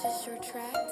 Purchase your track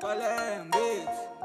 Kalen Beats.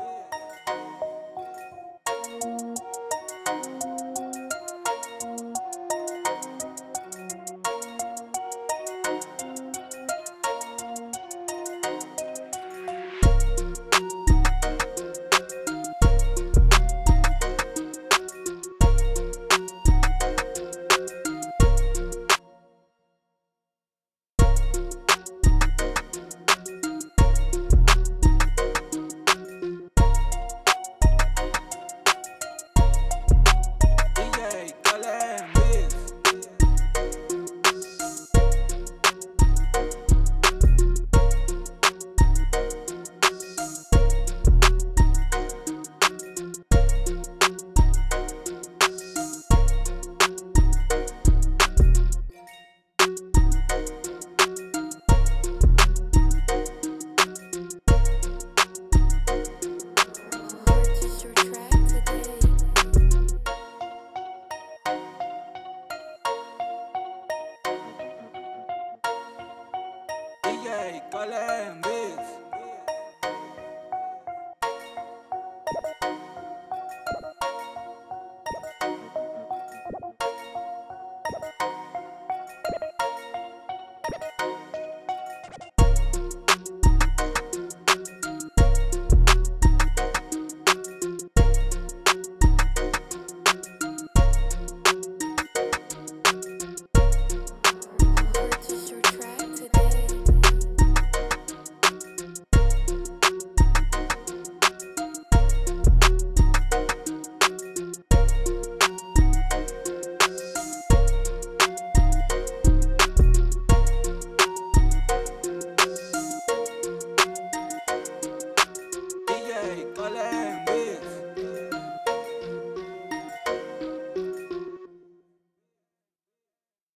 é, qual é, mesmo?